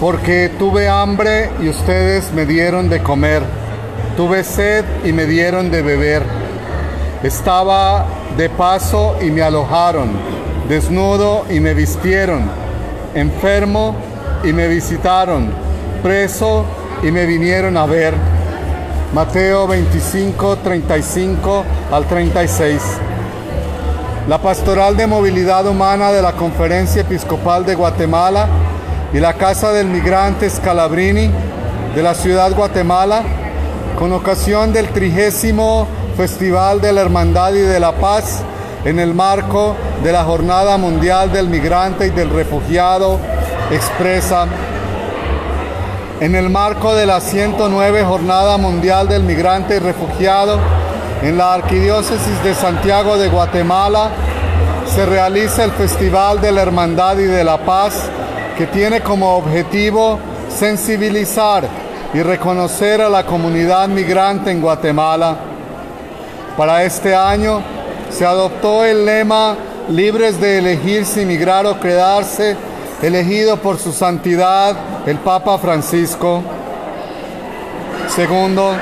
porque tuve hambre y ustedes me dieron de comer, tuve sed y me dieron de beber, estaba de paso y me alojaron, desnudo y me vistieron, enfermo y me visitaron, preso y me vinieron a ver. Mateo 25, 35 al 36. La Pastoral de Movilidad Humana de la Conferencia Episcopal de Guatemala y la Casa del Migrante Scalabrini de la ciudad Guatemala, con ocasión del trigésimo Festival de la Hermandad y de la Paz en el marco de la Jornada Mundial del Migrante y del Refugiado, expresa en el marco de la 109 Jornada Mundial del Migrante y Refugiado, en la Arquidiócesis de Santiago de Guatemala se realiza el Festival de la Hermandad y de la Paz, que tiene como objetivo sensibilizar y reconocer a la comunidad migrante en Guatemala. Para este año se adoptó el lema Libres de elegir si migrar o quedarse, elegido por su santidad el Papa Francisco. Segundo,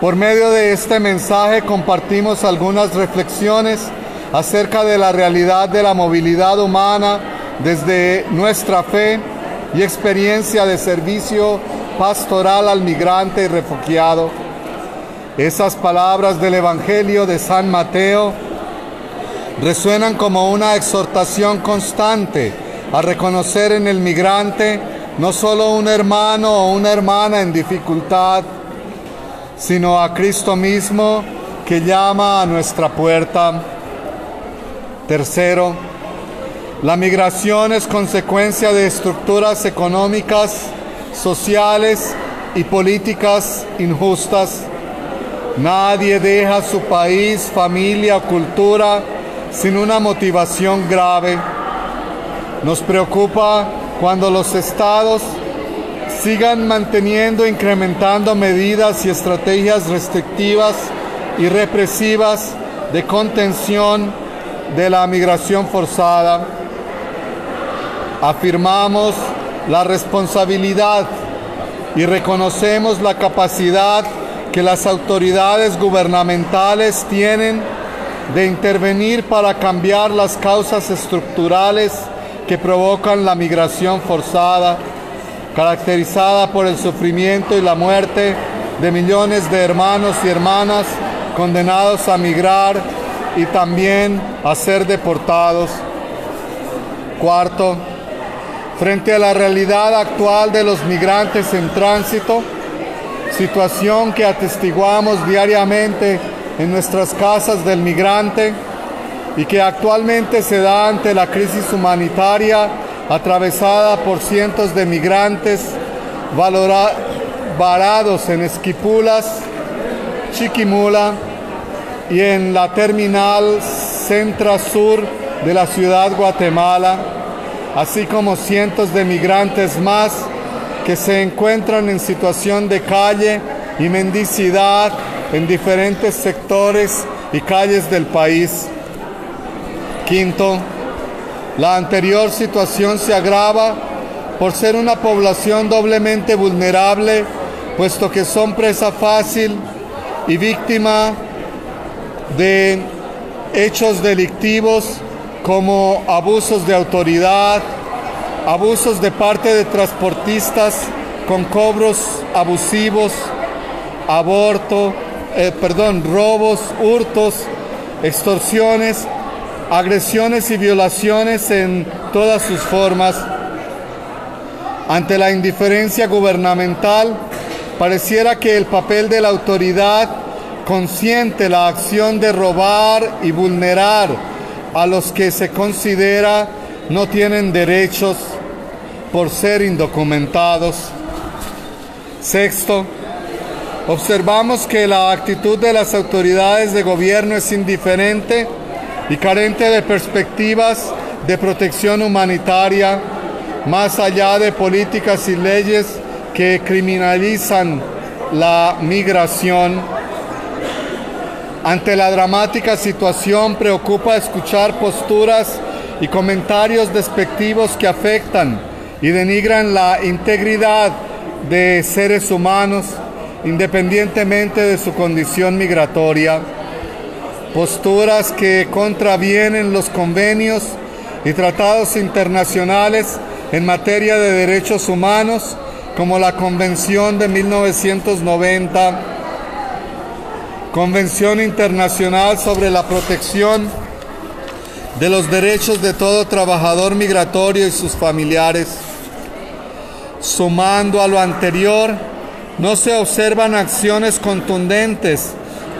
por medio de este mensaje compartimos algunas reflexiones acerca de la realidad de la movilidad humana desde nuestra fe y experiencia de servicio pastoral al migrante y refugiado. Esas palabras del Evangelio de San Mateo resuenan como una exhortación constante a reconocer en el migrante no solo un hermano o una hermana en dificultad, sino a Cristo mismo que llama a nuestra puerta. Tercero, la migración es consecuencia de estructuras económicas, sociales y políticas injustas. Nadie deja su país, familia o cultura sin una motivación grave. Nos preocupa cuando los estados sigan manteniendo, e incrementando medidas y estrategias restrictivas y represivas de contención de la migración forzada. Afirmamos la responsabilidad y reconocemos la capacidad que las autoridades gubernamentales tienen de intervenir para cambiar las causas estructurales que provocan la migración forzada, caracterizada por el sufrimiento y la muerte de millones de hermanos y hermanas condenados a migrar y también a ser deportados. Cuarto, frente a la realidad actual de los migrantes en tránsito, situación que atestiguamos diariamente en nuestras casas del migrante y que actualmente se da ante la crisis humanitaria atravesada por cientos de migrantes varados en Esquipulas, Chiquimula y en la terminal Centra Sur de la ciudad Guatemala, así como cientos de migrantes más que se encuentran en situación de calle y mendicidad en diferentes sectores y calles del país. Quinto, la anterior situación se agrava por ser una población doblemente vulnerable, puesto que son presa fácil y víctima de hechos delictivos como abusos de autoridad, abusos de parte de transportistas con cobros abusivos, aborto, eh, perdón, robos, hurtos, extorsiones, agresiones y violaciones en todas sus formas. Ante la indiferencia gubernamental, pareciera que el papel de la autoridad consiente la acción de robar y vulnerar a los que se considera no tienen derechos por ser indocumentados. Sexto, observamos que la actitud de las autoridades de gobierno es indiferente y carente de perspectivas de protección humanitaria, más allá de políticas y leyes que criminalizan la migración. Ante la dramática situación preocupa escuchar posturas y comentarios despectivos que afectan y denigran la integridad de seres humanos independientemente de su condición migratoria, posturas que contravienen los convenios y tratados internacionales en materia de derechos humanos, como la Convención de 1990, Convención Internacional sobre la Protección de los Derechos de todo Trabajador Migratorio y sus familiares. Sumando a lo anterior, no se observan acciones contundentes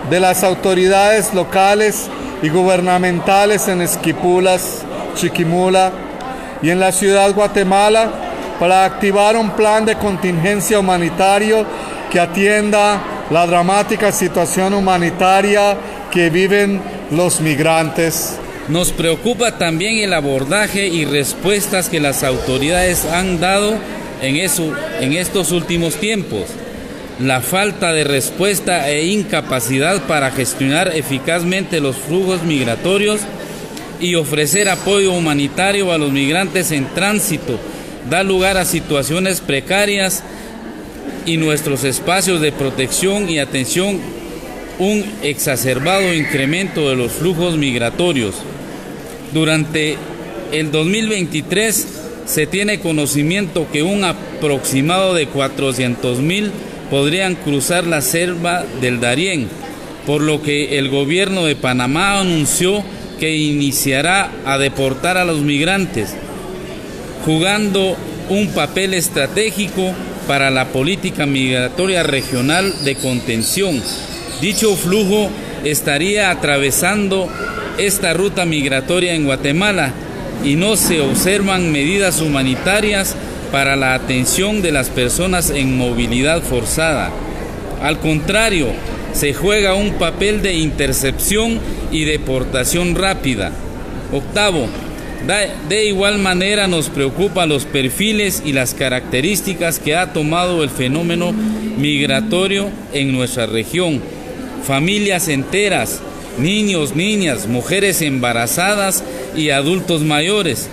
de las autoridades locales y gubernamentales en Esquipulas, Chiquimula y en la ciudad Guatemala para activar un plan de contingencia humanitario que atienda la dramática situación humanitaria que viven los migrantes. Nos preocupa también el abordaje y respuestas que las autoridades han dado en, en estos últimos tiempos la falta de respuesta e incapacidad para gestionar eficazmente los flujos migratorios y ofrecer apoyo humanitario a los migrantes en tránsito da lugar a situaciones precarias y nuestros espacios de protección y atención un exacerbado incremento de los flujos migratorios. Durante el 2023 se tiene conocimiento que un aproximado de 400 mil podrían cruzar la selva del Darién, por lo que el gobierno de Panamá anunció que iniciará a deportar a los migrantes, jugando un papel estratégico para la política migratoria regional de contención. Dicho flujo estaría atravesando esta ruta migratoria en Guatemala y no se observan medidas humanitarias para la atención de las personas en movilidad forzada. Al contrario, se juega un papel de intercepción y deportación rápida. Octavo, de igual manera nos preocupan los perfiles y las características que ha tomado el fenómeno migratorio en nuestra región. Familias enteras, niños, niñas, mujeres embarazadas y adultos mayores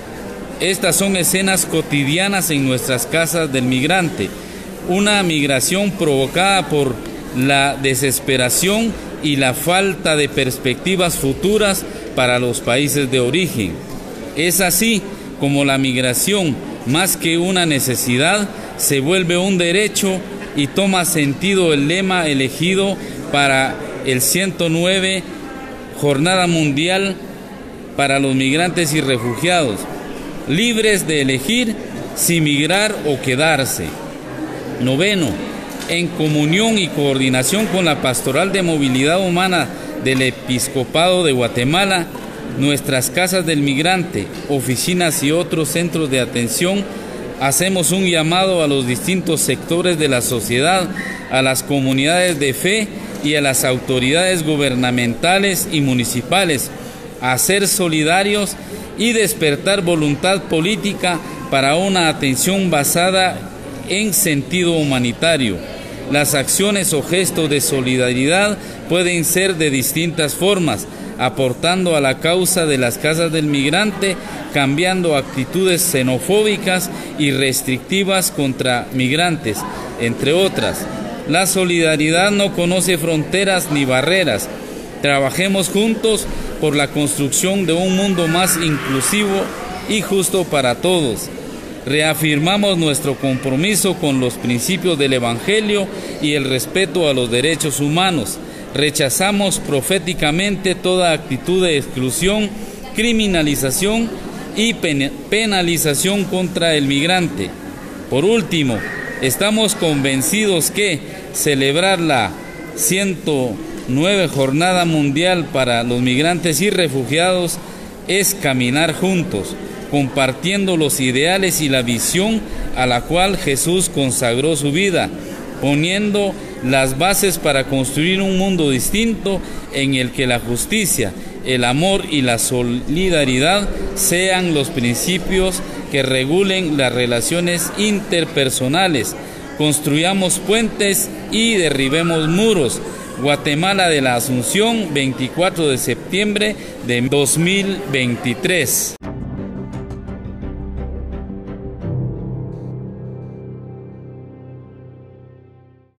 estas son escenas cotidianas en nuestras casas del migrante, una migración provocada por la desesperación y la falta de perspectivas futuras para los países de origen. Es así como la migración, más que una necesidad, se vuelve un derecho y toma sentido el lema elegido para el 109 Jornada Mundial para los Migrantes y Refugiados, libres de elegir si migrar o quedarse. Noveno, en comunión y coordinación con la Pastoral de Movilidad Humana del Episcopado de Guatemala, nuestras casas del migrante, oficinas y otros centros de atención, hacemos un llamado a los distintos sectores de la sociedad, a las comunidades de fe y a las autoridades gubernamentales y municipales a ser solidarios y despertar voluntad política para una atención basada en sentido humanitario. Las acciones o gestos de solidaridad pueden ser de distintas formas, aportando a la causa de las casas del migrante, cambiando actitudes xenofóbicas y restrictivas contra migrantes, entre otras. La solidaridad no conoce fronteras ni barreras. Trabajemos juntos por la construcción de un mundo más inclusivo y justo para todos. Reafirmamos nuestro compromiso con los principios del Evangelio y el respeto a los derechos humanos. Rechazamos proféticamente toda actitud de exclusión, criminalización y penalización contra el migrante. Por último, estamos convencidos que celebrar la ciento nueve Jornada Mundial para los Migrantes y Refugiados es caminar juntos, compartiendo los ideales y la visión a la cual Jesús consagró su vida, poniendo las bases para construir un mundo distinto en el que la justicia, el amor y la solidaridad sean los principios que regulen las relaciones interpersonales. Construyamos puentes y derribemos muros Guatemala de la Asunción, 24 de septiembre de 2023.